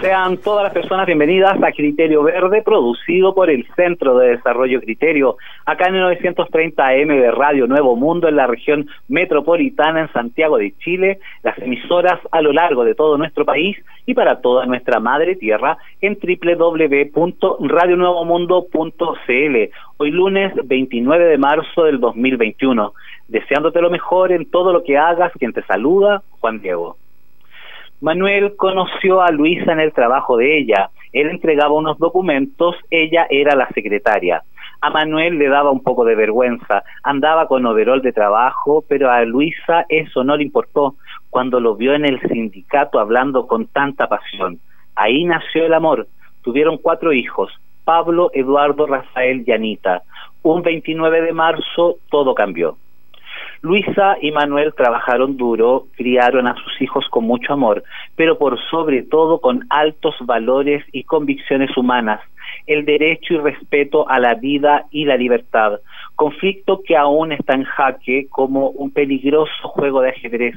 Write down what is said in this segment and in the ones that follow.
Sean todas las personas bienvenidas a Criterio Verde, producido por el Centro de Desarrollo Criterio, acá en el 930 AM de Radio Nuevo Mundo, en la región metropolitana, en Santiago de Chile, las emisoras a lo largo de todo nuestro país y para toda nuestra madre tierra en www.radionuevomundo.cl. Hoy lunes 29 de marzo del 2021. Deseándote lo mejor en todo lo que hagas, quien te saluda, Juan Diego. Manuel conoció a Luisa en el trabajo de ella. Él entregaba unos documentos, ella era la secretaria. A Manuel le daba un poco de vergüenza, andaba con overol de trabajo, pero a Luisa eso no le importó cuando lo vio en el sindicato hablando con tanta pasión. Ahí nació el amor. Tuvieron cuatro hijos, Pablo, Eduardo, Rafael y Anita. Un 29 de marzo todo cambió. Luisa y Manuel trabajaron duro, criaron a sus hijos con mucho amor, pero por sobre todo con altos valores y convicciones humanas, el derecho y respeto a la vida y la libertad, conflicto que aún está en jaque como un peligroso juego de ajedrez.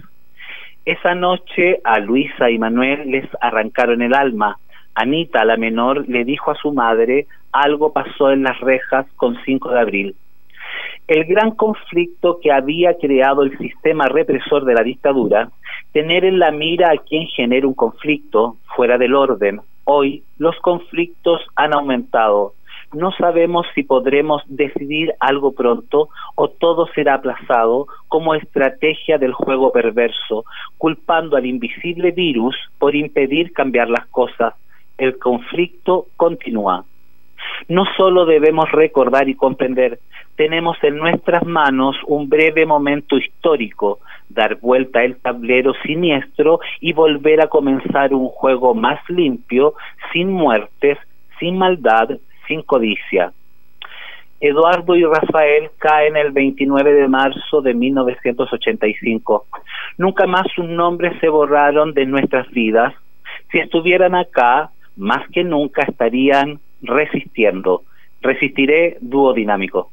Esa noche a Luisa y Manuel les arrancaron el alma. Anita, la menor, le dijo a su madre algo pasó en las rejas con 5 de abril el gran conflicto que había creado el sistema represor de la dictadura, tener en la mira a quien genera un conflicto fuera del orden. Hoy los conflictos han aumentado. No sabemos si podremos decidir algo pronto o todo será aplazado como estrategia del juego perverso, culpando al invisible virus por impedir cambiar las cosas. El conflicto continúa. No solo debemos recordar y comprender, tenemos en nuestras manos un breve momento histórico, dar vuelta el tablero siniestro y volver a comenzar un juego más limpio, sin muertes, sin maldad, sin codicia. Eduardo y Rafael caen el 29 de marzo de 1985. Nunca más sus nombres se borraron de nuestras vidas. Si estuvieran acá, más que nunca estarían resistiendo. Resistiré dúo dinámico.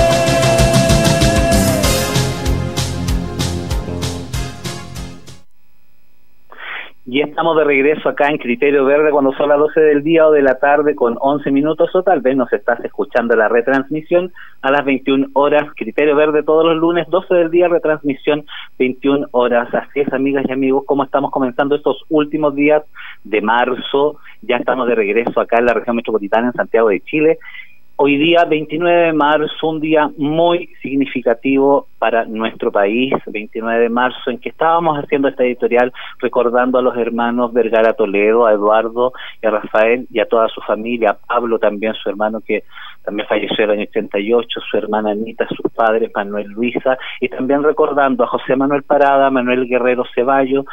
Y estamos de regreso acá en Criterio Verde cuando son las 12 del día o de la tarde con 11 minutos o tal vez nos estás escuchando la retransmisión a las 21 horas. Criterio Verde todos los lunes, 12 del día, retransmisión 21 horas. Así es, amigas y amigos, como estamos comenzando estos últimos días de marzo. Ya estamos de regreso acá en la región metropolitana en Santiago de Chile Hoy día, 29 de marzo, un día muy significativo para nuestro país, 29 de marzo, en que estábamos haciendo esta editorial recordando a los hermanos Vergara Toledo, a Eduardo y a Rafael y a toda su familia, Pablo también, su hermano que también falleció en el año 88, su hermana Anita, sus padres, Manuel Luisa, y también recordando a José Manuel Parada, Manuel Guerrero Ceballo,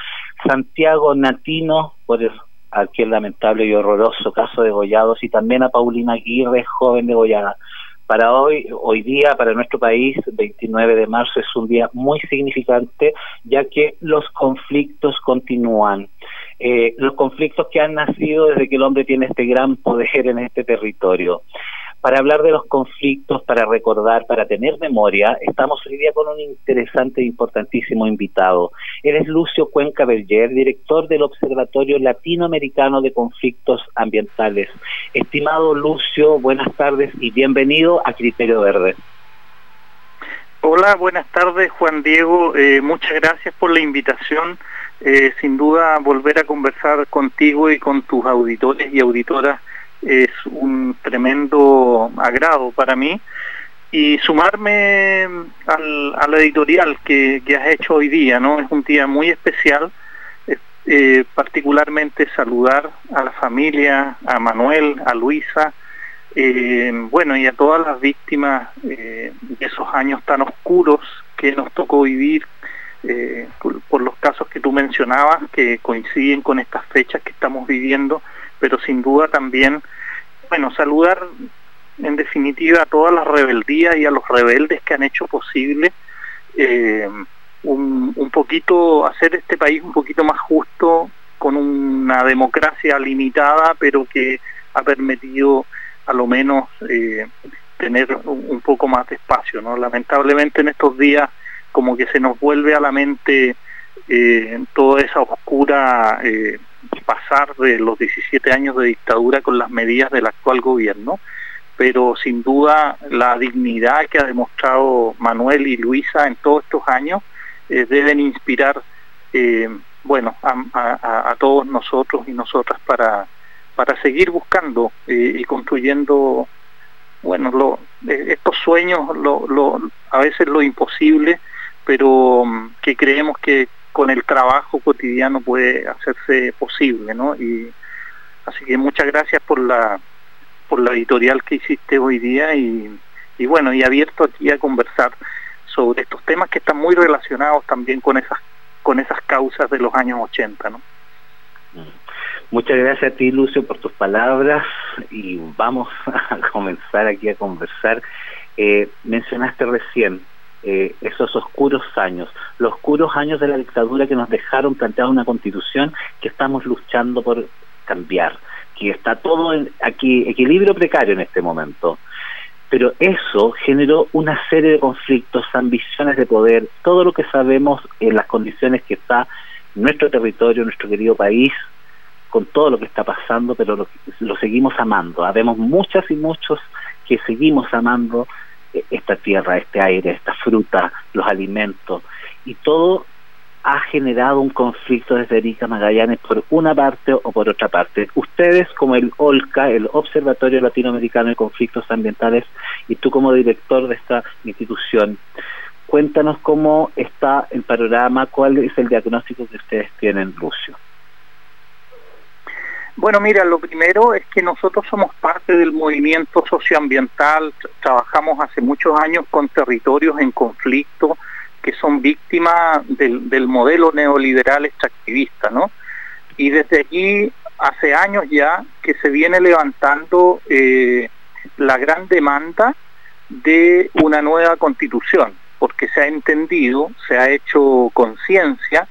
Santiago Natino, por el aquel lamentable y horroroso caso de Gollados y también a Paulina Aguirre, joven degollada. Para hoy, hoy día, para nuestro país, 29 de marzo, es un día muy significante, ya que los conflictos continúan. Eh, los conflictos que han nacido desde que el hombre tiene este gran poder en este territorio. Para hablar de los conflictos, para recordar, para tener memoria, estamos hoy día con un interesante e importantísimo invitado. Él es Lucio Cuenca Berger, director del Observatorio Latinoamericano de Conflictos Ambientales. Estimado Lucio, buenas tardes y bienvenido a Criterio Verde. Hola, buenas tardes Juan Diego, eh, muchas gracias por la invitación. Eh, sin duda volver a conversar contigo y con tus auditores y auditoras es un tremendo agrado para mí y sumarme al, a la editorial que, que, has hecho hoy día, ¿no? Es un día muy especial, eh, particularmente saludar a la familia, a Manuel, a Luisa, eh, bueno, y a todas las víctimas eh, de esos años tan oscuros que nos tocó vivir por los casos que tú mencionabas, que coinciden con estas fechas que estamos viviendo pero sin duda también, bueno, saludar en definitiva a todas las rebeldías y a los rebeldes que han hecho posible eh, un, un poquito, hacer este país un poquito más justo, con una democracia limitada, pero que ha permitido a lo menos eh, tener un, poco más de espacio, ¿no? Lamentablemente en estos días como que se nos vuelve a la mente eh, toda esa oscura pasar de los 17 años de dictadura con las medidas del actual gobierno, pero sin duda la dignidad que ha demostrado Manuel y Luisa en todos estos años eh, deben inspirar eh, bueno a, todos nosotros y nosotras para para seguir buscando eh, y construyendo bueno estos sueños a veces lo imposible pero mm, que creemos que con el trabajo cotidiano puede hacerse posible, ¿no? Y así que muchas gracias por la por la editorial que hiciste hoy día y, y bueno, y abierto aquí a conversar sobre estos temas que están muy relacionados también con esas con esas causas de los años 80, ¿no? Muchas gracias a ti, Lucio, por tus palabras y vamos a comenzar aquí a conversar. Eh, mencionaste recién eh, esos oscuros años, los oscuros años de la dictadura que nos dejaron plantear una constitución que estamos luchando por cambiar, que está todo en, aquí equilibrio precario en este momento. Pero eso generó una serie de conflictos, ambiciones de poder, todo lo que sabemos en las condiciones que está nuestro territorio, nuestro querido país, con todo lo que está pasando, pero lo, lo seguimos amando. Habemos muchas y muchos que seguimos amando esta tierra, este aire, esta fruta, los alimentos, y todo ha generado un conflicto desde Erika Magallanes por una parte o por otra parte. Ustedes como el OLCA, el Observatorio Latinoamericano de Conflictos Ambientales, y tú como director de esta institución, cuéntanos cómo está el panorama, cuál es el diagnóstico que ustedes tienen, Lucio. Bueno, mira, lo primero es que nosotros somos parte del movimiento socioambiental, trabajamos hace muchos años con territorios en conflicto que son víctimas del, modelo neoliberal extractivista, ¿no? Y desde allí, hace años ya, que se viene levantando eh, la gran demanda de una nueva constitución, porque se ha entendido, se ha hecho conciencia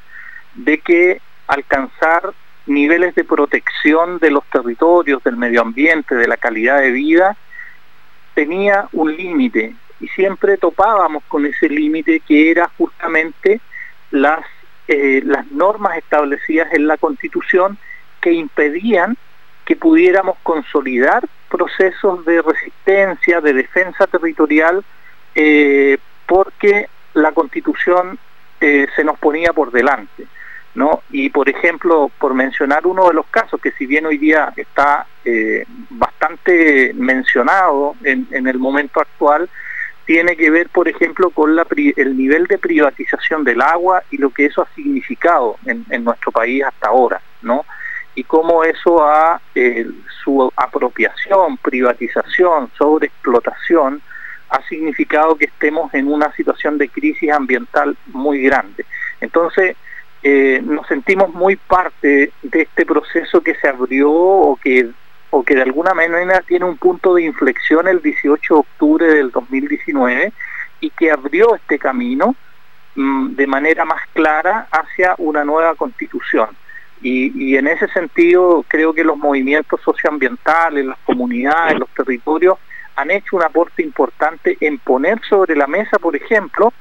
de que alcanzar niveles de protección de los territorios, del medio ambiente, de la calidad de vida, tenía un límite y siempre topábamos con ese límite que era justamente las, eh, las normas establecidas en la Constitución que impedían que pudiéramos consolidar procesos de resistencia, de defensa territorial, eh, porque la Constitución eh, se nos ponía por delante. ¿No? Y por ejemplo, por mencionar uno de los casos que si bien hoy día está eh, bastante mencionado en, el momento actual, tiene que ver, por ejemplo, con el nivel de privatización del agua y lo que eso ha significado en, nuestro país hasta ahora, ¿no? Y cómo eso ha, eh, su apropiación, privatización, sobreexplotación, ha significado que estemos en una situación de crisis ambiental muy grande. Entonces, eh, nos sentimos muy parte de este proceso que se abrió o que, o que de alguna manera tiene un punto de inflexión el 18 de octubre del 2019 y que abrió este camino mm, de manera más clara hacia una nueva constitución. Y, y, en ese sentido creo que los movimientos socioambientales, las comunidades, los territorios han hecho un aporte importante en poner sobre la mesa, por ejemplo,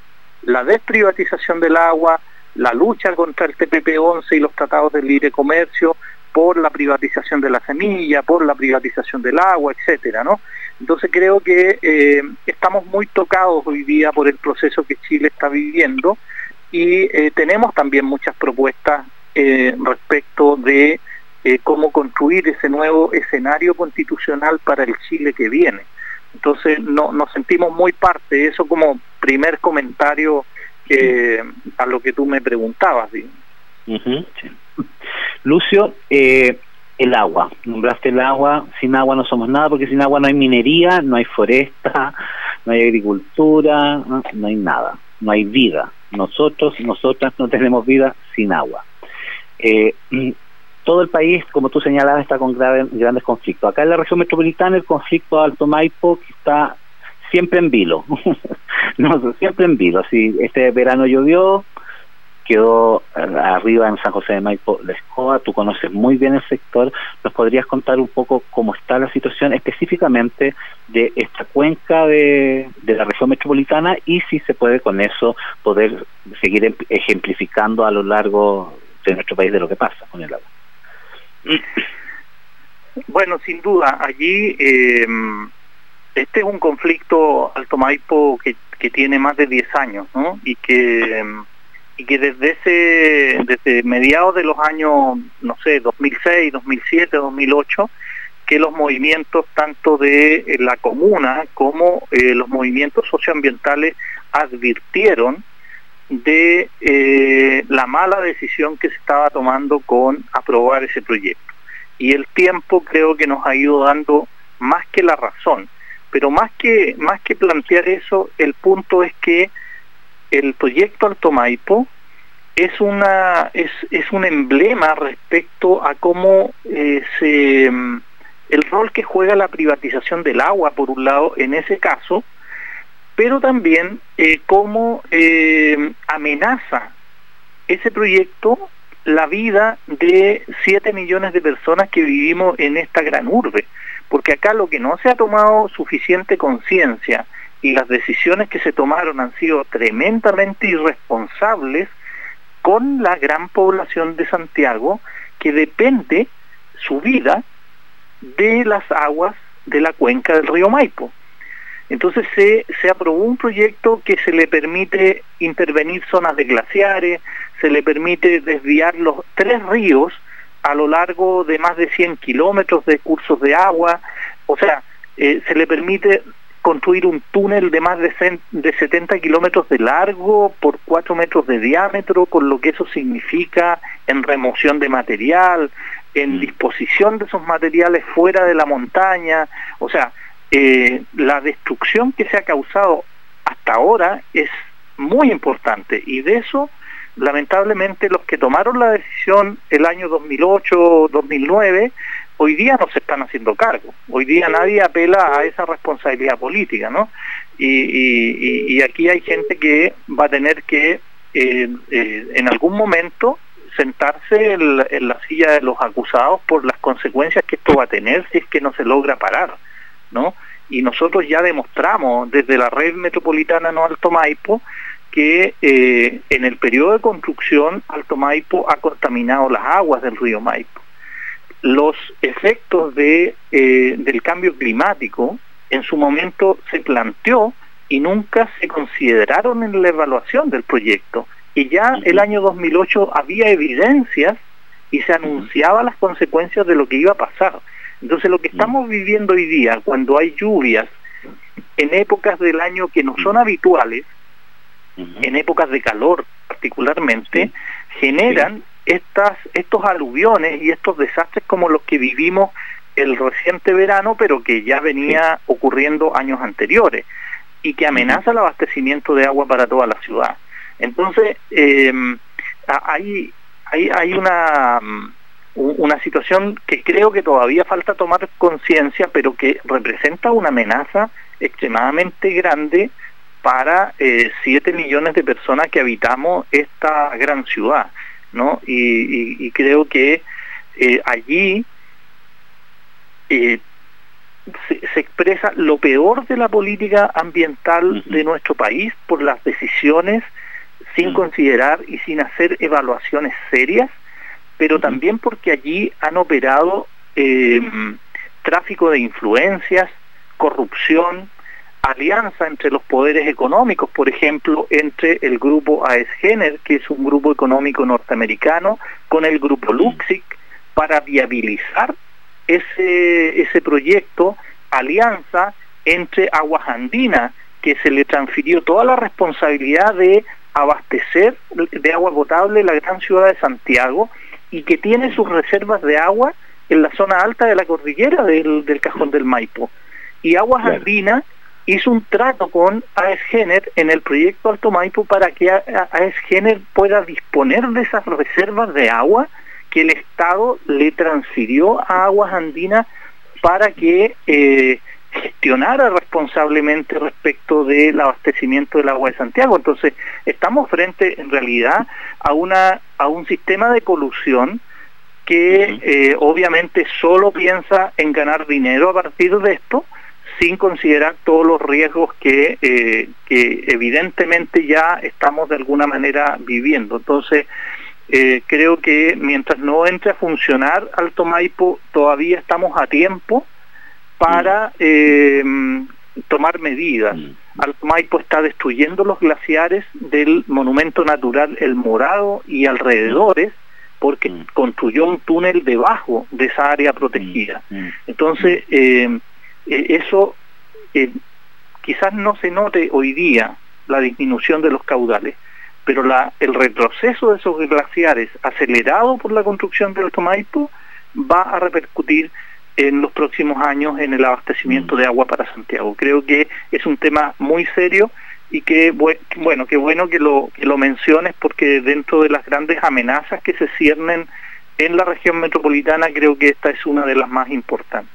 la desprivatización del agua, la lucha contra el TPP-11 y los tratados de libre comercio, por la privatización de la semilla, por la privatización del agua, etcétera, ¿no? Entonces creo que eh, estamos muy tocados hoy día por el proceso que Chile está viviendo y eh, tenemos también muchas propuestas eh, respecto de cómo construir ese nuevo escenario constitucional para el Chile que viene. Entonces no, nos sentimos muy parte, eso como primer comentario a lo que tú me preguntabas. Lucio, eh, el agua, nombraste el agua, sin agua no somos nada porque sin agua no hay minería, no hay foresta, no hay agricultura, no, hay nada, no hay vida. Nosotros, nosotras no tenemos vida sin agua. Eh, todo el país, como tú señalabas, está con grandes conflictos. Acá en la región metropolitana el conflicto Alto Maipo está siempre en vilo, no, siempre en vilo. Si este verano llovió, quedó eh, arriba en San José de Maipo la escoba, tú conoces muy bien el sector, ¿nos podrías contar un poco cómo está la situación específicamente de esta cuenca de, de la región metropolitana y si se puede con eso poder seguir em, ejemplificando a lo largo de nuestro país de lo que pasa con el agua? Bueno, sin duda, allí eh, este es un conflicto Alto Maipo que, tiene más de 10 años, ¿no? Y que y que desde ese desde mediados de los años, no sé, 2006, 2007, 2008, que los movimientos tanto de eh, la comuna como eh, los movimientos socioambientales advirtieron de eh, la mala decisión que se estaba tomando con aprobar ese proyecto. Y el tiempo creo que nos ha ido dando más que la razón. Pero más que, más que plantear eso, el punto es que el proyecto Alto Maipo es una es, es un emblema respecto a cómo eh, se mm, el rol que juega la privatización del agua por un lado en ese caso pero también eh, cómo eh, amenaza ese proyecto la vida de 7 millones de personas que vivimos en esta gran urbe porque acá lo que no se ha tomado suficiente conciencia y las decisiones que se tomaron han sido tremendamente irresponsables, con la gran población de Santiago que depende su vida de las aguas de la cuenca del río Maipo. Entonces se, se aprobó un proyecto que se le permite intervenir zonas de glaciares, se le permite desviar los tres ríos a lo largo de más de 100 kilómetros de cursos de agua, o sea, eh, se le permite construir un túnel de más de, de 70 kilómetros de largo por 4 metros de diámetro, con lo que eso significa en remoción de material, en mm. disposición de esos materiales fuera de la montaña, o sea, eh, la destrucción que se ha causado hasta ahora es muy importante y de eso lamentablemente los que tomaron la decisión el año 2008-2009 hoy día no se están haciendo cargo. Hoy día nadie apela a esa responsabilidad política, ¿no? Y, aquí hay gente que va a tener que eh, eh, en algún momento sentarse en la, silla de los acusados por las consecuencias que esto va a tener si es que no se logra parar, ¿no? Y nosotros ya demostramos desde la red metropolitana no Alto Maipo que eh, en el periodo de construcción Alto Maipo ha contaminado las aguas del río Maipo. Los efectos de, eh, del cambio climático en su momento se planteó y nunca se consideraron en la evaluación del proyecto. Y ya el año 2008 había evidencias y se anunciaba las consecuencias de lo que iba a pasar. Entonces lo que estamos viviendo hoy día, cuando hay lluvias en épocas del año que no son habituales, en épocas de calor particularmente, generan estas, estos aluviones y estos desastres como los que vivimos el reciente verano, pero que ya venía ocurriendo años anteriores y que amenaza el abastecimiento de agua para toda la ciudad. Entonces, eh, hay, hay, hay una, una situación que creo que todavía falta tomar conciencia, pero que representa una amenaza extremadamente grande para eh, 7 millones de personas que habitamos esta gran ciudad, ¿no? Y, creo que eh, allí eh, se, expresa lo peor de la política ambiental de nuestro país por las decisiones sin considerar y sin hacer evaluaciones serias, pero también porque allí han operado eh, tráfico de influencias, corrupción, alianza entre los poderes económicos, por ejemplo, entre el grupo AESGENER, que es un grupo económico norteamericano, con el grupo Luxic, para viabilizar ese, ese proyecto, alianza entre Aguas Andinas, que se le transfirió toda la responsabilidad de abastecer de agua potable la gran ciudad de Santiago y que tiene sus reservas de agua en la zona alta de la cordillera del, Cajón del Maipo. Y Aguas Andinas hizo un trato con AESGENER en el proyecto Alto Maipo para que AESGENER pueda disponer de esas reservas de agua que el Estado le transfirió a Aguas Andinas para que eh, gestionara responsablemente respecto del abastecimiento del agua de Santiago. Entonces, estamos frente en realidad a una a un sistema de colusión que eh, obviamente solo piensa en ganar dinero a partir de esto sin considerar todos los riesgos que, eh, que evidentemente ya estamos de alguna manera viviendo. Entonces, eh, creo que mientras no entre a funcionar Alto Maipo, todavía estamos a tiempo para mm. eh, tomar medidas. Mm. Alto Maipo está destruyendo los glaciares del monumento natural El Morado y alrededores porque mm. construyó un túnel debajo de esa área protegida. Entonces, eh, eh, eso eh, quizás no se note hoy día la disminución de los caudales, pero la, el retroceso de esos glaciares acelerado por la construcción del Tomaipo va a repercutir en los próximos años en el abastecimiento mm. de agua para Santiago. Creo que es un tema muy serio y que bueno, qué bueno que lo, que lo menciones porque dentro de las grandes amenazas que se ciernen en la región metropolitana creo que esta es una de las más importantes.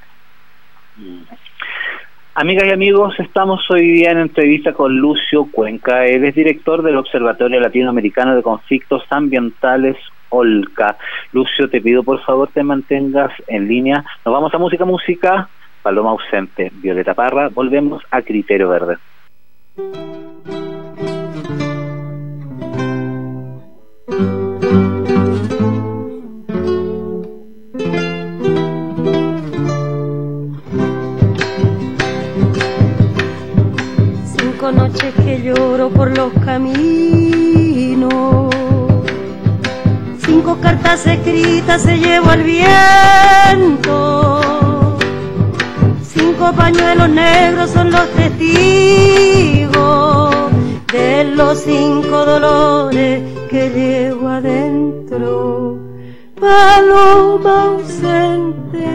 Amigas y amigos, estamos hoy día en entrevista con Lucio Cuenca. Él es director del Observatorio Latinoamericano de Conflictos Ambientales Olca. Lucio, te pido por favor te mantengas en línea. Nos vamos a música, música. Paloma ausente, Violeta Parra. Volvemos a Criterio Verde. Destino. Cinco cartas escritas se llevó al viento. Cinco pañuelos negros son los testigos de los cinco dolores que llevo adentro. Paloma ausente,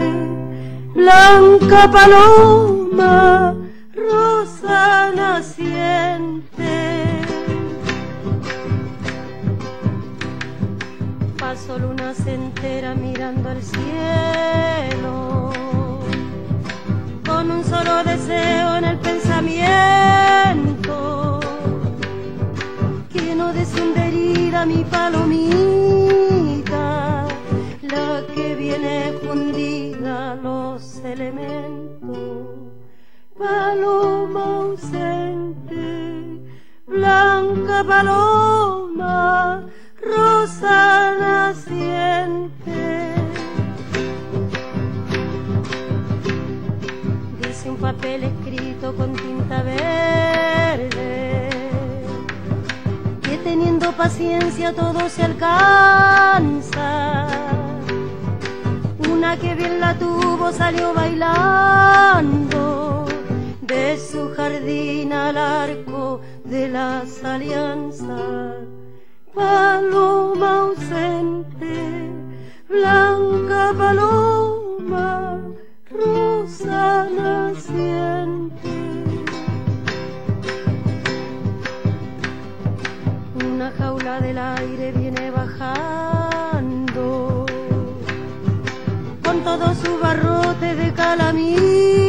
blanca paloma, rosa naciente. Paso lunas entera mirando al cielo, con un solo deseo en el pensamiento, que no descendería mi palomita, la que viene fundida los elementos. Paloma ausente, blanca paloma, rosa naciente. Dice un papel escrito con tinta verde, que teniendo paciencia todo se alcanza. Una que bien la tuvo salió bailando de su jardín al arco de las alianzas. Paloma ausente, blanca paloma, rosa naciente. Una jaula del aire viene bajando con todo su barrote de calamina.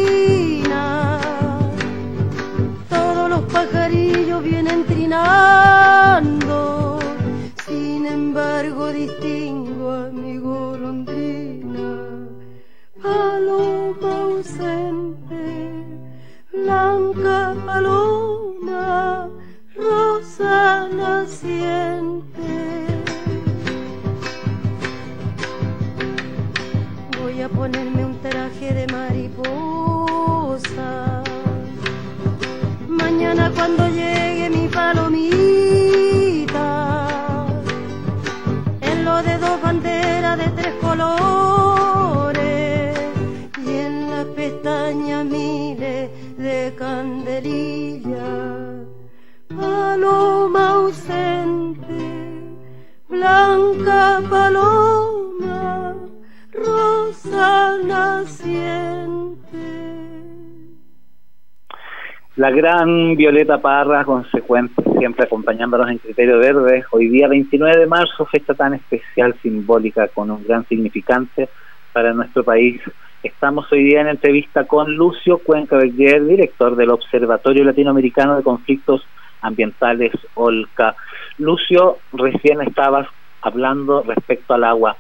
Violeta Parra, consecuente, siempre acompañándonos en Criterio Verde. Hoy día 29 de marzo, fecha tan especial, simbólica, con un gran significante para nuestro país. Estamos hoy día en entrevista con Lucio Cuenca Berger, director del Observatorio Latinoamericano de Conflictos Ambientales, OLCA. Lucio, recién estabas hablando respecto al agua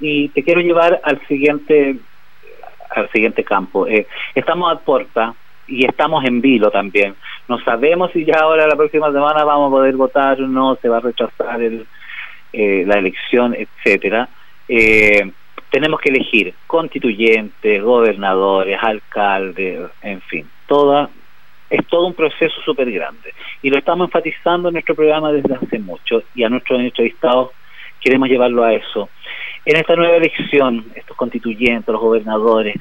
y te quiero llevar al siguiente al siguiente campo. Eh, estamos a puerta y estamos en vilo también. No sabemos si ya ahora la próxima semana vamos a poder votar o no, se va a rechazar el, eh, la elección, etcétera. Eh, tenemos que elegir constituyentes, gobernadores, alcaldes, en fin, toda es todo un proceso súper grande y lo estamos enfatizando en nuestro programa desde hace mucho y a nuestros entrevistados queremos llevarlo a eso. En esta nueva elección, estos constituyentes, los gobernadores,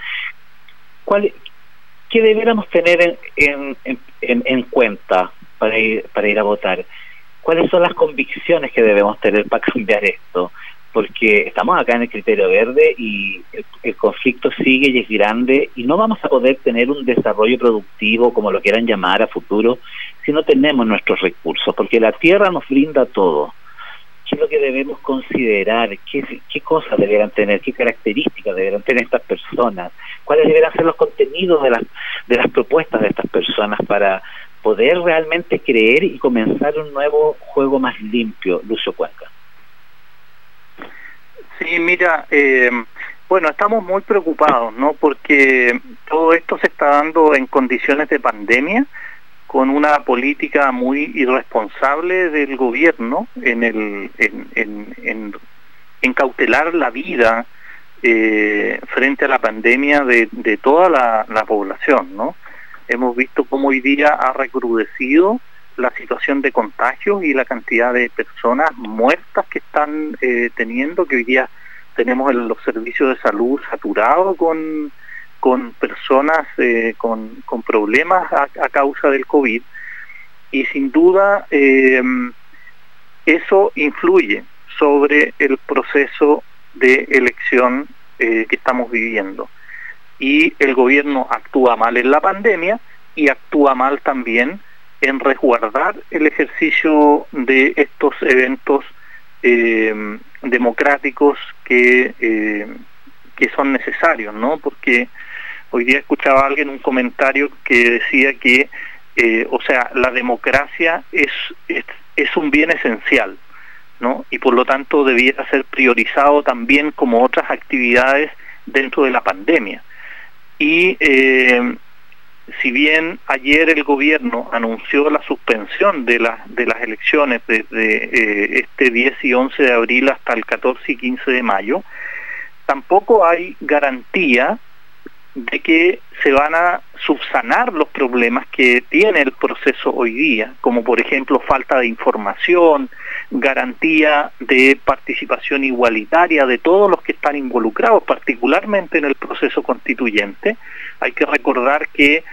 ¿cuál, ¿qué deberíamos tener en, en, en, en cuenta para ir, para ir a votar? ¿Cuáles son las convicciones que debemos tener para cambiar esto? Porque estamos acá en el criterio verde y el, el, conflicto sigue y es grande y no vamos a poder tener un desarrollo productivo, como lo quieran llamar, a futuro, si no tenemos nuestros recursos, porque la tierra nos brinda todo qué es lo que debemos considerar, qué, cosas deberán tener, qué características deberán tener estas personas, cuáles deberán ser los contenidos de las, de las propuestas de estas personas para poder realmente creer y comenzar un nuevo juego más limpio. Lucio Cuenca. Sí, mira, eh, bueno, estamos muy preocupados, ¿no? Porque todo esto se está dando en condiciones de pandemia, con una política muy irresponsable del gobierno en el en, en, en, en cautelar la vida eh, frente a la pandemia de, de toda la, la, población, ¿no? Hemos visto cómo hoy día ha recrudecido la situación de contagios y la cantidad de personas muertas que están eh, teniendo, que hoy día tenemos los servicios de salud saturados con, con personas eh, con, con, problemas a, causa del COVID. Y sin duda eso influye sobre el proceso de elección que estamos viviendo. Y el gobierno actúa mal en la pandemia y actúa mal también en resguardar el ejercicio de estos eventos eh, democráticos que, eh, que son necesarios, ¿no? Porque hoy día escuchaba a alguien un comentario que decía que, eh, o sea, la democracia es, es, un bien esencial, ¿no? Y por lo tanto debiera ser priorizado también como otras actividades dentro de la pandemia. Y si bien ayer el gobierno anunció la suspensión de, de las elecciones desde eh, este 10 y 11 de abril hasta el 14 y 15 de mayo, tampoco hay garantía de que se van a subsanar los problemas que tiene el proceso hoy día, como por ejemplo falta de información, garantía de participación igualitaria de todos los que están involucrados, particularmente en el proceso constituyente. Hay que recordar que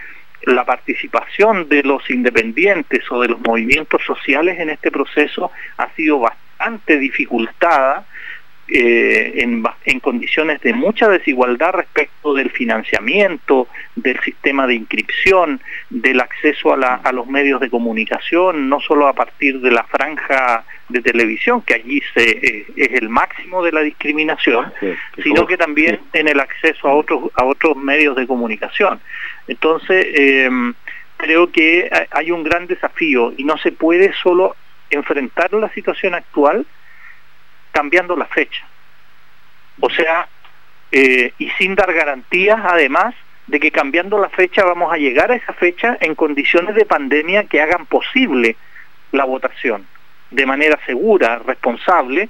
la participación de los independientes o de los movimientos sociales en este proceso ha sido bastante dificultada eh, en, condiciones de mucha desigualdad respecto del financiamiento, del sistema de inscripción, del acceso a, los medios de comunicación, no solo a partir de la franja de televisión, que allí se, eh, es el máximo de la discriminación, sino que también en el acceso a otros, a otros medios de comunicación. Entonces, em, creo que hay un gran desafío y no se puede solo enfrentar la situación actual, cambiando la fecha. O sea, eh, y sin dar garantías además de que cambiando la fecha vamos a llegar a esa fecha en condiciones de pandemia que hagan posible la votación de manera segura, responsable,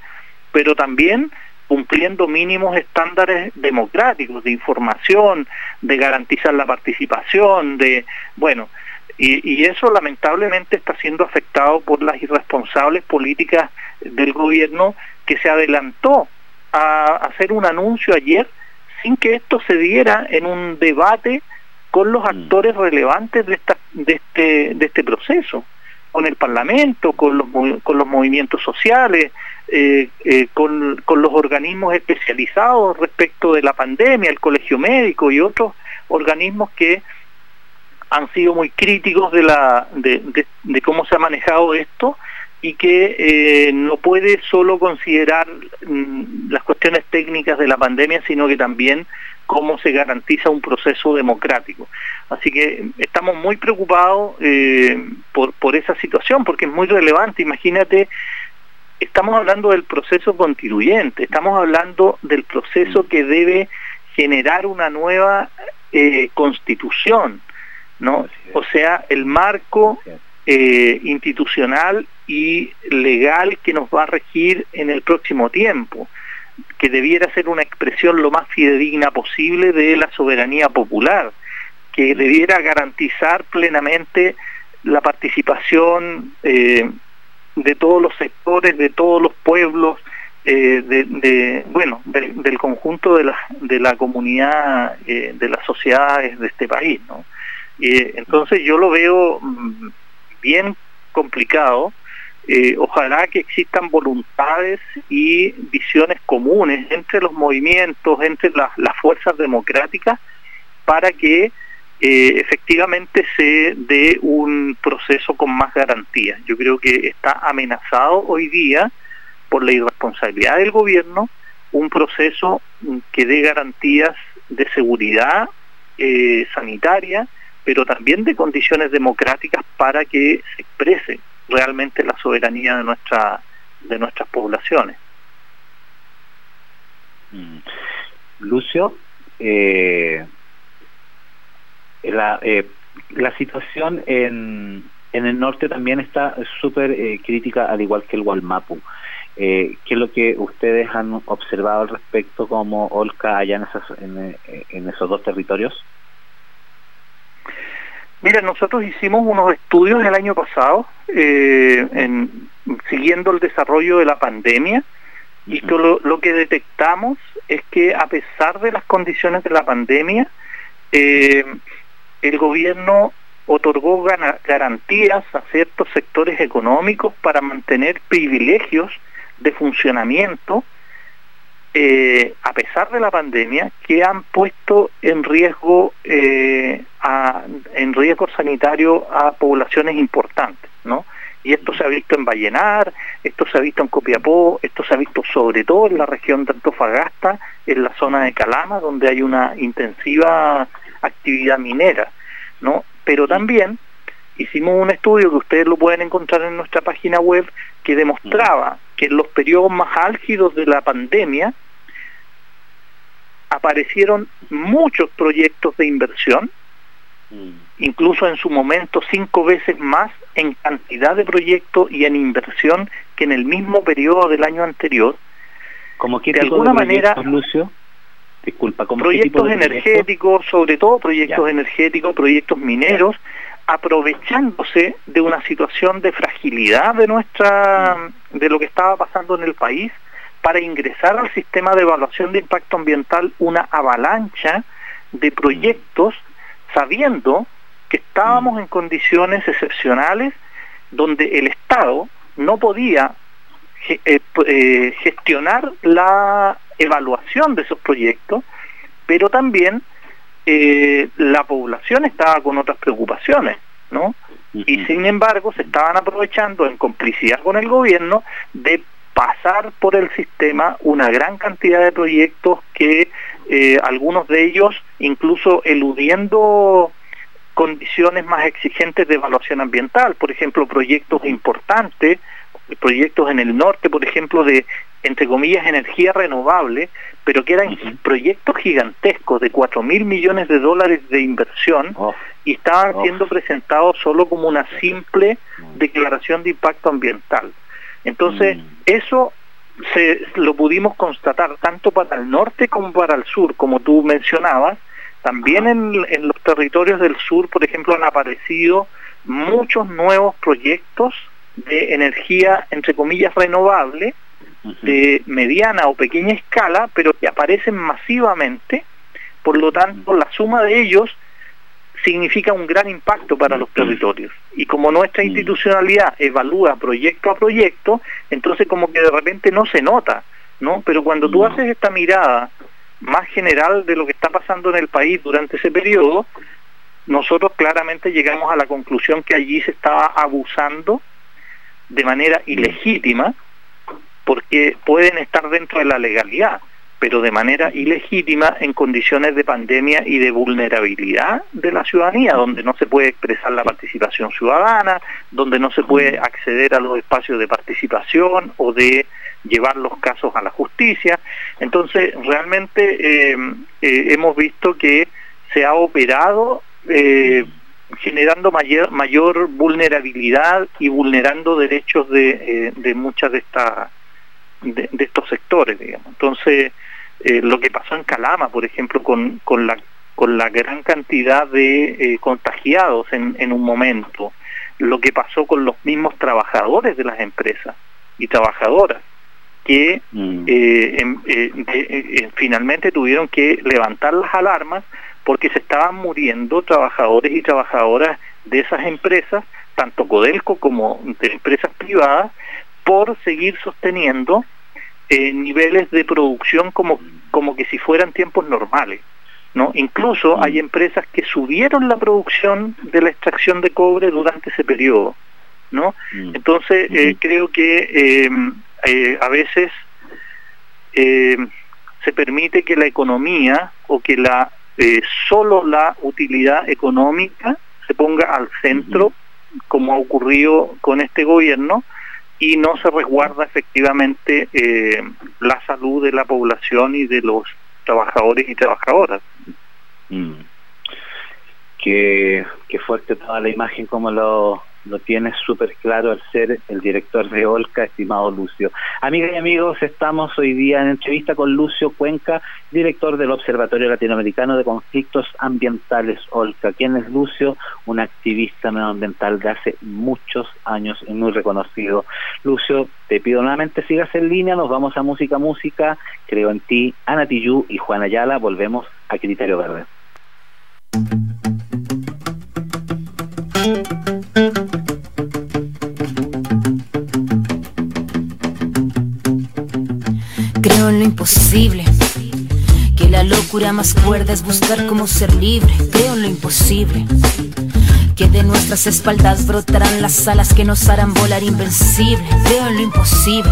pero también cumpliendo mínimos estándares democráticos de información, de garantizar la participación, de, bueno, y, y, eso lamentablemente está siendo afectado por las irresponsables políticas del gobierno que se adelantó a hacer un anuncio ayer sin que esto se diera en un debate con los mm. actores relevantes de, esta, de, este, de este proceso, con el Parlamento, con los, con los movimientos sociales, eh, eh, con, con, los organismos especializados respecto de la pandemia, el Colegio Médico y otros organismos que han sido muy críticos de, la, de, de cómo se ha manejado esto y que eh, no puede solo considerar mm, las cuestiones técnicas de la pandemia, sino que también cómo se garantiza un proceso democrático. Así que estamos muy preocupados eh, por, por esa situación, porque es muy relevante. Imagínate, estamos hablando del proceso constituyente, estamos hablando del proceso que debe generar una nueva eh, constitución, ¿no? O sea, el marco eh, institucional y legal que nos va a regir en el próximo tiempo, que debiera ser una expresión lo más fidedigna posible de la soberanía popular, que debiera garantizar plenamente la participación eh, de todos los sectores, de todos los pueblos, eh, de, bueno, del conjunto de la, de la comunidad, de las sociedades de este país, ¿no? entonces yo lo veo mm, bien complicado. Eh, ojalá que existan voluntades y visiones comunes entre los movimientos, entre las, fuerzas democráticas, para que eh, efectivamente se dé un proceso con más garantías. Yo creo que está amenazado hoy día por la irresponsabilidad del gobierno un proceso que dé garantías de seguridad eh, sanitaria pero también de condiciones democráticas para que se exprese realmente la soberanía de nuestra de nuestras poblaciones. Mm. Lucio, eh, la, eh, la situación en, en el norte también está súper eh, crítica, al igual que el Gualmapu. Eh, ¿Qué es lo que ustedes han observado al respecto como Olca allá en, esas, en, en esos dos territorios? Mira, nosotros hicimos unos estudios el año pasado, eh, en, siguiendo el desarrollo de la pandemia, y lo, que detectamos es que a pesar de las condiciones de la pandemia, eh, el gobierno otorgó garantías a ciertos sectores económicos para mantener privilegios de funcionamiento eh, a pesar de la pandemia, que han puesto en riesgo eh, en riesgo sanitario a poblaciones importantes, ¿no? Y esto se ha visto en Vallenar, esto se ha visto en Copiapó, esto se ha visto sobre todo en la región de Antofagasta, en la zona de Calama, donde hay una intensiva actividad minera, ¿no? Pero también hicimos un estudio que ustedes lo pueden encontrar en nuestra página web que demostraba que en los periodos más álgidos de la pandemia aparecieron muchos proyectos de inversión, mm. incluso en su momento cinco veces más en cantidad de proyectos y en inversión que en el mismo periodo del año anterior. ¿Como de alguna manera, Lucio? Disculpa, proyectos energéticos, sobre todo proyectos energéticos, proyectos mineros, aprovechándose de una situación de fragilidad de nuestra, mm. de lo que estaba pasando en el país para ingresar al sistema de evaluación de impacto ambiental una avalancha de proyectos sabiendo que estábamos en condiciones excepcionales donde el Estado no podía eh, eh, gestionar la evaluación de esos proyectos, pero también eh, la población estaba con otras preocupaciones, ¿no? Y sin embargo se estaban aprovechando en complicidad con el gobierno de pasar por el sistema una gran cantidad de proyectos que eh, algunos de ellos incluso eludiendo condiciones más exigentes de evaluación ambiental, por ejemplo, proyectos importantes, proyectos en el norte, por ejemplo, de, entre comillas, energía renovable, pero que eran proyectos gigantescos de 4 mil millones de dólares de inversión oh. y estaban oh. siendo presentados solo como una simple declaración de impacto ambiental. Entonces, mm. eso se, lo pudimos constatar tanto para el norte como para el sur, como tú mencionabas. También en, los territorios del sur, por ejemplo, han aparecido muchos nuevos proyectos de energía, entre comillas, renovable, de mediana o pequeña escala, pero que aparecen masivamente. Por lo tanto, la suma de ellos significa un gran impacto para los territorios. Y como nuestra institucionalidad evalúa proyecto a proyecto, entonces como que de repente no se nota, ¿no? Pero cuando tú haces esta mirada más general de lo que está pasando en el país durante ese periodo, nosotros claramente llegamos a la conclusión que allí se estaba abusando de manera ilegítima, porque pueden estar dentro de la legalidad, pero de manera ilegítima en condiciones de pandemia y de vulnerabilidad de la ciudadanía, donde no se puede expresar la participación ciudadana, donde no se puede acceder a los espacios de participación o de llevar los casos a la justicia. Entonces, realmente eh, eh, hemos visto que se ha operado eh, generando mayor, mayor vulnerabilidad y vulnerando derechos de, de muchas de estas de, de, estos sectores, digamos. Entonces, eh, lo que pasó en Calama, por ejemplo, con, con, la, con la gran cantidad de eh, contagiados en, en un momento, lo que pasó con los mismos trabajadores de las empresas y trabajadoras, que mm. eh, finalmente tuvieron que levantar las alarmas porque se estaban muriendo trabajadores y trabajadoras de esas empresas, tanto Codelco como de empresas privadas, por seguir sosteniendo niveles de producción como, como que si fueran tiempos normales. ¿no? Incluso mm. hay empresas que subieron la producción de la extracción de cobre durante ese periodo. ¿no? Mm. Entonces, eh, creo que eh, a veces se permite que la economía o que la eh, solo la utilidad económica se ponga al centro, como ha ocurrido con este gobierno, y no se resguarda efectivamente eh, la salud de la población y de los trabajadores y trabajadoras. Mm. Qué, fuerte toda la imagen como lo, lo tienes súper claro al ser el director de Olca, estimado Lucio. Amigas y amigos, estamos hoy día en entrevista con Lucio Cuenca, director del Observatorio Latinoamericano de Conflictos Ambientales Olca. ¿Quién es Lucio? Un activista medioambiental de hace muchos años y muy reconocido. Lucio, te pido nuevamente sigas en línea, nos vamos a Música Música, Creo en ti, Ana Tillú y Juana Ayala, volvemos a Criterio Verde. Creo en lo imposible. Que la locura más cuerda es buscar cómo ser libre. Creo en lo imposible. Que de nuestras espaldas brotarán las alas que nos harán volar invencible. Creo en lo imposible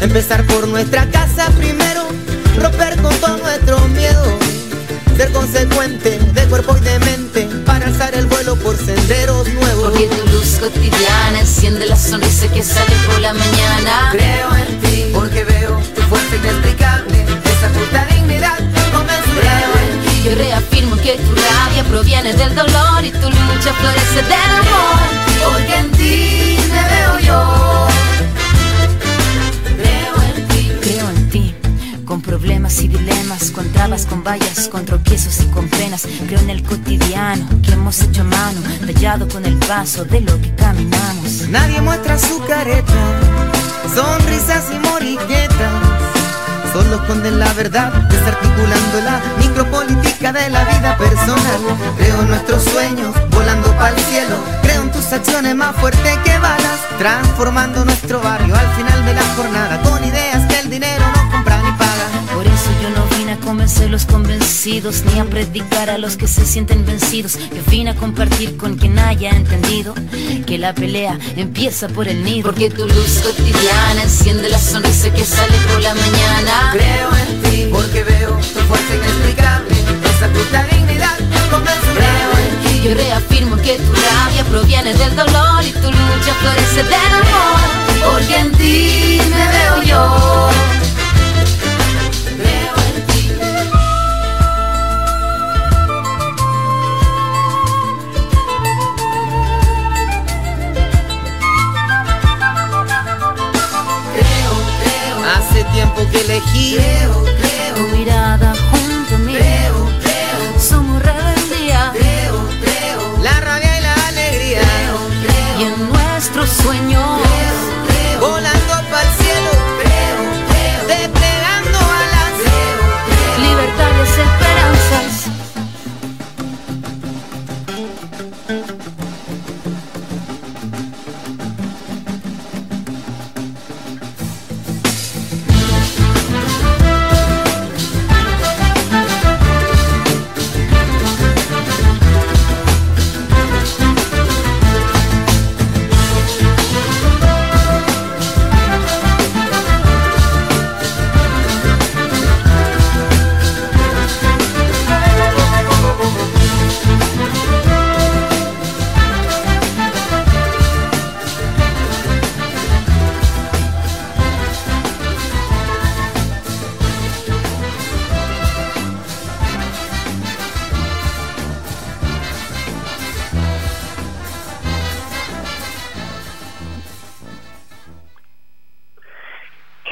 Empezar por nuestra casa primero, romper con todo nuestro miedo. Ser consecuente de cuerpo y de mente para alzar el vuelo por senderos nuevos. Porque tu luz cotidiana enciende la sonrisa que sale por la mañana. Creo en ti porque veo tu fuerza inexplicable, esa justa dignidad inconmensurable. Yo reafirmo que tu rabia proviene del dolor y tu lucha florece del amor. Porque en ti me veo yo. Con problemas y dilemas, con trabas, con vallas, con tropiezos y con penas. Creo en el cotidiano que hemos hecho mano, tallado con el paso de lo que caminamos. Nadie muestra su careta, sonrisas y moriquetas. Solo esconden la verdad, desarticulando la micropolítica de la vida personal. Creo en nuestros sueños, volando para el cielo. Creo en tus acciones más fuertes que balas, transformando nuestro barrio al final de la jornada con ideas el dinero no compra ni paga. Por eso yo no vine a convencer los convencidos, ni a predicar a los que se sienten vencidos. Yo vine a compartir con quien haya entendido que la pelea empieza por el nido. Porque tu luz cotidiana enciende la sonrisa que sale por la mañana. Creo en ti porque veo tu fuerza inexplicable, esa justa dignidad inconmensurable. Yo reafirmo que tu rabia proviene del dolor y tu lucha florece del amor. Porque en ti tiempo que elegí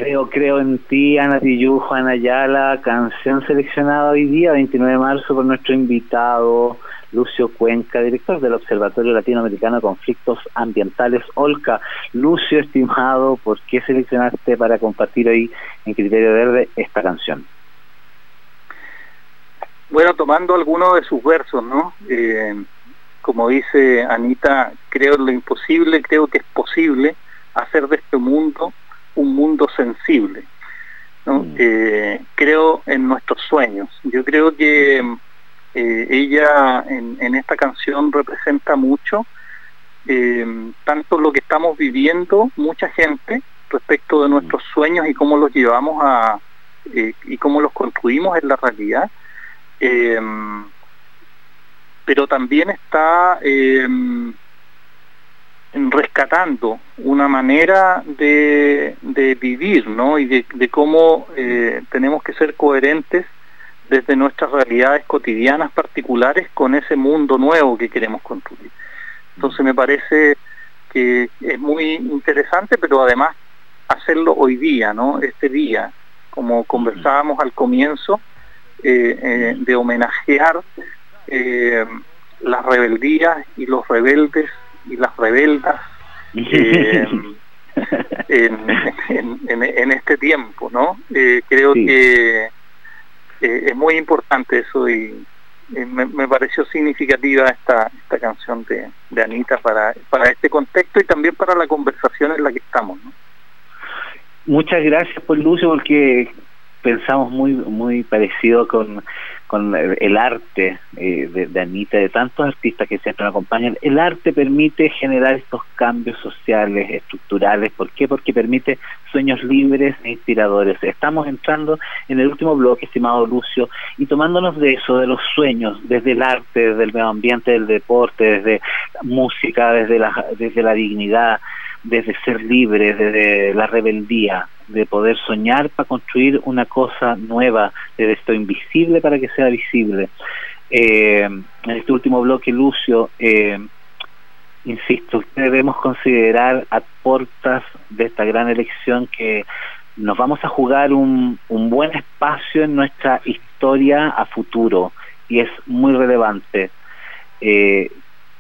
Creo, en ti, Ana Tillú, Juana Ayala, canción seleccionada hoy día, 29 de marzo, por nuestro invitado Lucio Cuenca, director del Observatorio Latinoamericano de Conflictos Ambientales, OLCA. Lucio, estimado, ¿por qué seleccionaste para compartir hoy en Criterio Verde esta canción? Bueno, tomando algunos de sus versos, ¿no? Eh, como dice Anita, creo en lo imposible, creo que es posible hacer de este mundo un mundo sensible. ¿no? Mm. Eh, creo en nuestros sueños. Yo creo que eh, ella en, en, esta canción representa mucho eh, tanto lo que estamos viviendo, mucha gente, respecto de nuestros sueños y cómo los llevamos a, eh, y cómo los construimos en la realidad, pero también está rescatando una manera de, vivir, ¿no? Y de, cómo tenemos que ser coherentes desde nuestras realidades cotidianas particulares con ese mundo nuevo que queremos construir. Entonces me parece que es muy interesante, pero además hacerlo hoy día, ¿no? Este día, como conversábamos al comienzo, eh, eh, de homenajear eh, las rebeldías y los rebeldes y las rebeldas en, este tiempo, ¿no? creo que es muy importante eso y, me, pareció significativa esta, esta canción de, de Anita para, para este contexto y también para la conversación en la que estamos. ¿no? Muchas gracias por Lucio porque pensamos muy muy parecido con, con el arte eh, de, Anita, de tantos artistas que siempre nos acompañan. El arte permite generar estos cambios sociales, estructurales. ¿Por qué? Porque permite sueños libres e inspiradores. Estamos entrando en el último bloque, estimado Lucio, y tomándonos de eso, de los sueños, desde el arte, desde el medio ambiente, del deporte, desde música, desde la, desde la dignidad, desde ser libre, desde la rebeldía, de poder soñar para construir una cosa nueva, desde esto invisible para que sea visible. Eh, en este último bloque, Lucio, eh, insisto, debemos considerar a puertas de esta gran elección que nos vamos a jugar un, un buen espacio en nuestra historia a futuro y es muy relevante. Eh,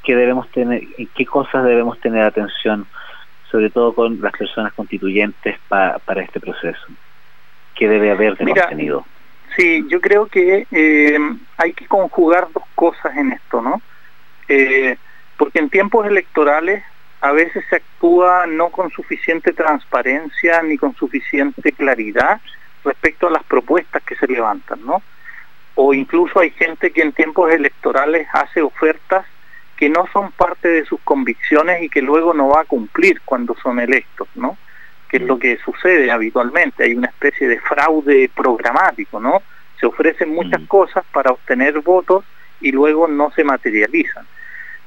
¿qué debemos tener, en qué cosas debemos tener atención? Sobre todo con las personas constituyentes para este proceso? ¿Qué debe haber de contenido? Sí, yo creo que eh, hay que conjugar dos cosas en esto, ¿no? Eh, porque en tiempos electorales a veces se actúa no con suficiente transparencia ni con suficiente claridad respecto a las propuestas que se levantan, ¿no? O incluso hay gente que en tiempos electorales hace ofertas que no son parte de sus convicciones y que luego no va a cumplir cuando son electos, ¿no? Que es lo que sucede habitualmente, hay una especie de fraude programático, ¿no? Se ofrecen muchas mm. cosas para obtener votos y luego no se materializan.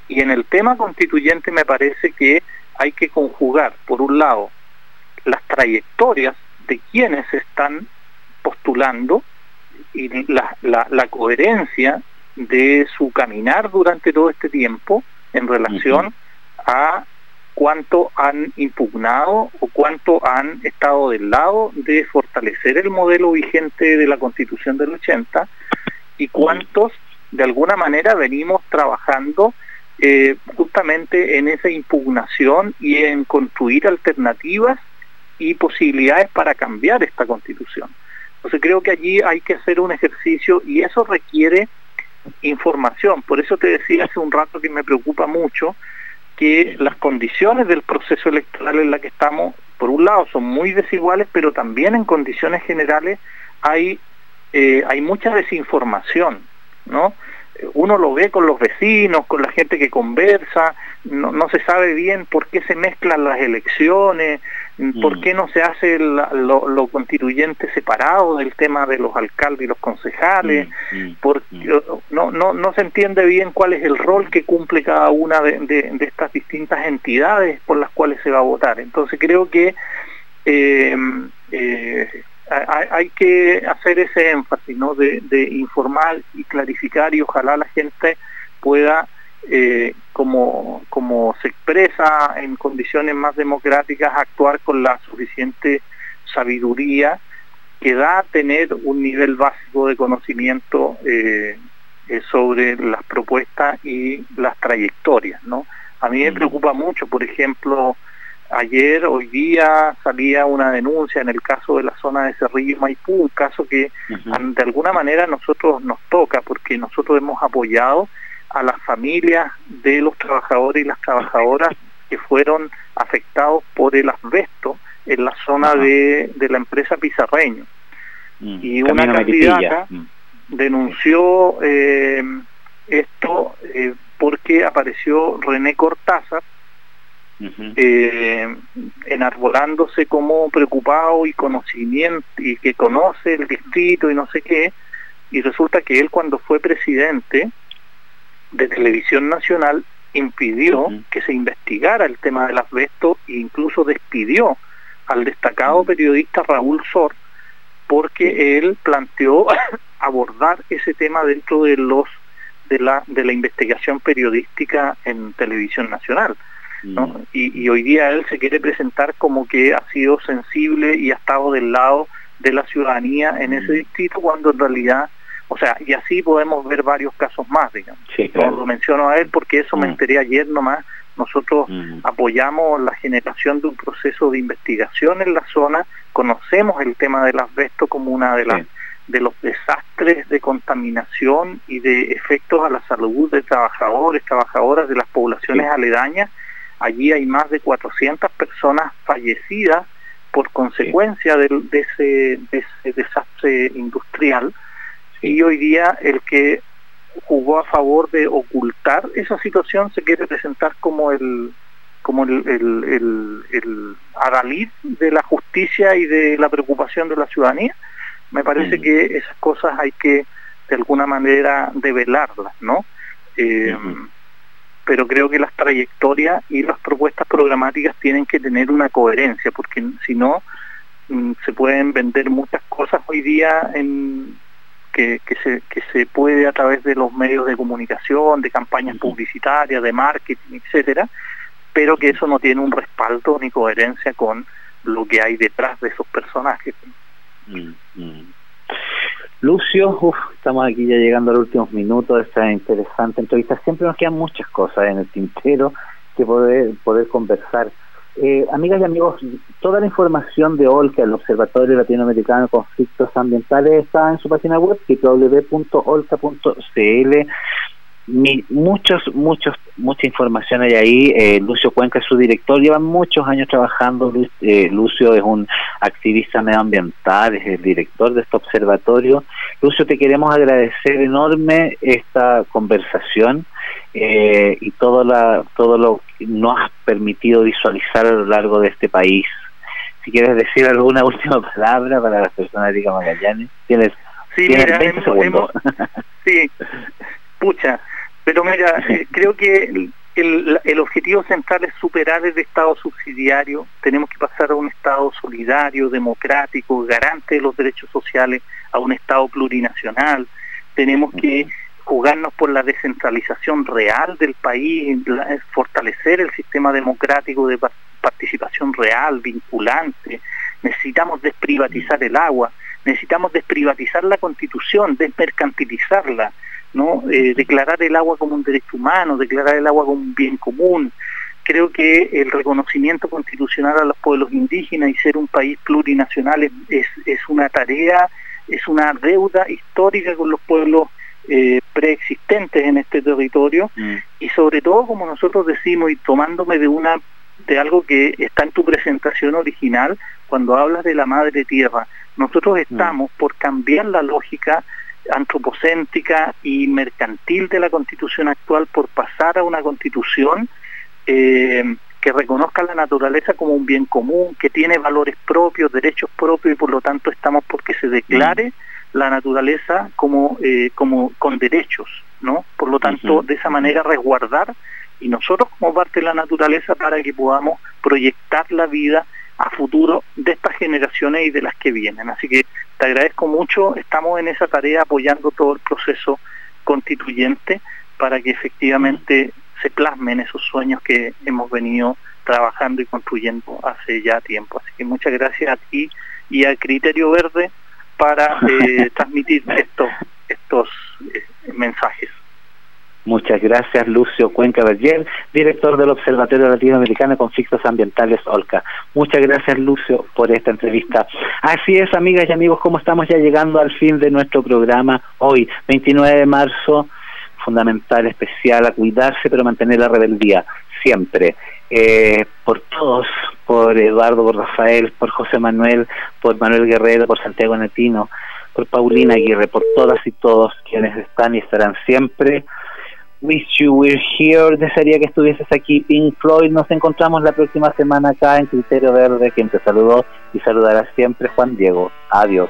Y en el tema constituyente me parece que hay que conjugar, por un lado, las trayectorias de quienes están postulando y la, la, la coherencia de su caminar durante todo este tiempo en relación a cuánto han impugnado o cuánto han estado del lado de fortalecer el modelo vigente de la Constitución del 80 y cuántos de alguna manera venimos trabajando eh, justamente en esa impugnación y en construir alternativas y posibilidades para cambiar esta Constitución. Entonces creo que allí hay que hacer un ejercicio y eso requiere información. Por eso te decía hace un rato que me preocupa mucho que las condiciones del proceso electoral en la que estamos, por un lado, son muy desiguales, pero también en condiciones generales hay, eh, hay mucha desinformación, ¿no? uno lo ve con los vecinos, con la gente que conversa, no, no se sabe bien por qué se mezclan las elecciones, por mm. qué no se hace lo, constituyente separado del tema de los alcaldes y los concejales, mm, mm, porque no, no, no se entiende bien cuál es el rol que cumple cada una de, de, estas distintas entidades por las cuales se va a votar. Entonces creo que eh, eh, hay que hacer ese énfasis, ¿no? De, informar y clarificar y ojalá la gente pueda, eh, como, como se expresa en condiciones más democráticas, actuar con la suficiente sabiduría que da a tener un nivel básico de conocimiento eh, eh, sobre las propuestas y las trayectorias, ¿no? A mí me preocupa mucho, por ejemplo, Ayer, hoy día, salía una denuncia en el caso de la zona de Cerrillo Maipú, un caso que de alguna manera nosotros nos toca porque nosotros hemos apoyado a las familias de los trabajadores y las trabajadoras que fueron afectados por el asbesto en la zona de, la empresa Pizarreño. Mm, y una candidata mm. denunció eh, esto eh, porque apareció René Cortázar, eh, enarbolándose como preocupado y conocimiento y que conoce el distrito y no sé qué, y resulta que él cuando fue presidente de Televisión Nacional impidió que se investigara el tema del asbesto e incluso despidió al destacado periodista Raúl Sor porque él planteó abordar ese tema dentro de los de la de la investigación periodística en televisión nacional ¿no? y, y, hoy día él se quiere presentar como que ha sido sensible y ha estado del lado de la ciudadanía en ese distrito cuando en realidad o sea, y así podemos ver varios casos más, digamos. lo menciono a él porque eso me enteré ayer nomás. Nosotros apoyamos la generación de un proceso de investigación en la zona, conocemos el tema del asbesto como una de las de los desastres de contaminación y de efectos a la salud de trabajadores, trabajadoras de las poblaciones aledañas. Allí hay más de 400 personas fallecidas por consecuencia de, ese, de ese desastre industrial y hoy día el que jugó a favor de ocultar esa situación se quiere presentar como el como el, el, el, adalid de la justicia y de la preocupación de la ciudadanía. Me parece que esas cosas hay que de alguna manera develarlas, ¿no? Eh, pero creo que las trayectorias y las propuestas programáticas tienen que tener una coherencia, porque si no, mm, se pueden vender muchas cosas hoy día en, que, se, que se puede a través de los medios de comunicación, de campañas publicitarias, de marketing, etcétera, pero que eso no tiene un respaldo ni coherencia con lo que hay detrás de esos personajes. Mm, mm. Lucio, estamos aquí ya llegando a los últimos minutos de esta interesante entrevista. Siempre nos quedan muchas cosas en el tintero que poder, poder conversar. Eh, amigas y amigos, toda la información de OLCA, el Observatorio Latinoamericano de Conflictos Ambientales, está en su página web, www.olca.cl. muchos, muchos, mucha información hay ahí. Eh, Lucio Cuenca es su director, lleva muchos años trabajando. Eh, Lucio es un activista medioambiental, es el director de este observatorio. Lucio, te queremos agradecer enorme esta conversación eh, y todo, la, todo lo nos has permitido visualizar a lo largo de este país. Si quieres decir alguna última palabra para las personas de Magallanes, tienes, sí, mira, sí, pucha, pero mira, eh, creo que el, el, objetivo central es superar el Estado subsidiario, tenemos que pasar a un Estado solidario, democrático, garante de los derechos sociales, a un Estado plurinacional, tenemos que jugarnos por la descentralización real del país, fortalecer el sistema democrático de participación real, vinculante. Necesitamos desprivatizar el agua, necesitamos desprivatizar la constitución, desmercantilizarla, ¿no? Eh, declarar el agua como un derecho humano, declarar el agua como un bien común. Creo que el reconocimiento constitucional a los pueblos indígenas y ser un país plurinacional es, es una tarea, es una deuda histórica con los pueblos eh, preexistentes en este territorio mm. y sobre todo como nosotros decimos y tomándome de una de algo que está en tu presentación original cuando hablas de la madre tierra nosotros mm. estamos por cambiar la lógica antropocéntrica y mercantil de la constitución actual por pasar a una constitución eh, que reconozca la naturaleza como un bien común, que tiene valores propios, derechos propios y por lo tanto estamos porque se declare mm la naturaleza como, eh, como con derechos, ¿no? Por lo tanto, de esa manera resguardar y nosotros como parte de la naturaleza para que podamos proyectar la vida a futuro de estas generaciones y de las que vienen. Así que te agradezco mucho, estamos en esa tarea apoyando todo el proceso constituyente para que efectivamente se plasmen esos sueños que hemos venido trabajando y construyendo hace ya tiempo. Así que muchas gracias a ti y al Criterio Verde para eh, transmitir estos, estos eh, mensajes. Muchas gracias, Lucio Cuenca Berger, director del Observatorio Latinoamericano de Conflictos Ambientales, OLCA. Muchas gracias, Lucio, por esta entrevista. Así es, amigas y amigos, como estamos ya llegando al fin de nuestro programa hoy, 29 de marzo, fundamental, especial, a cuidarse, pero mantener la rebeldía, siempre. Eh, por todos, por Eduardo, por Rafael, por José Manuel, por Manuel Guerrero, por Santiago Netino, por Paulina Aguirre, por todas y todos quienes están y estarán siempre Wish You Were Here, desearía que estuvieses aquí, Pink Floyd. Nos encontramos la próxima semana acá en Criterio Verde, quien te saludó y saludará siempre Juan Diego. Adiós.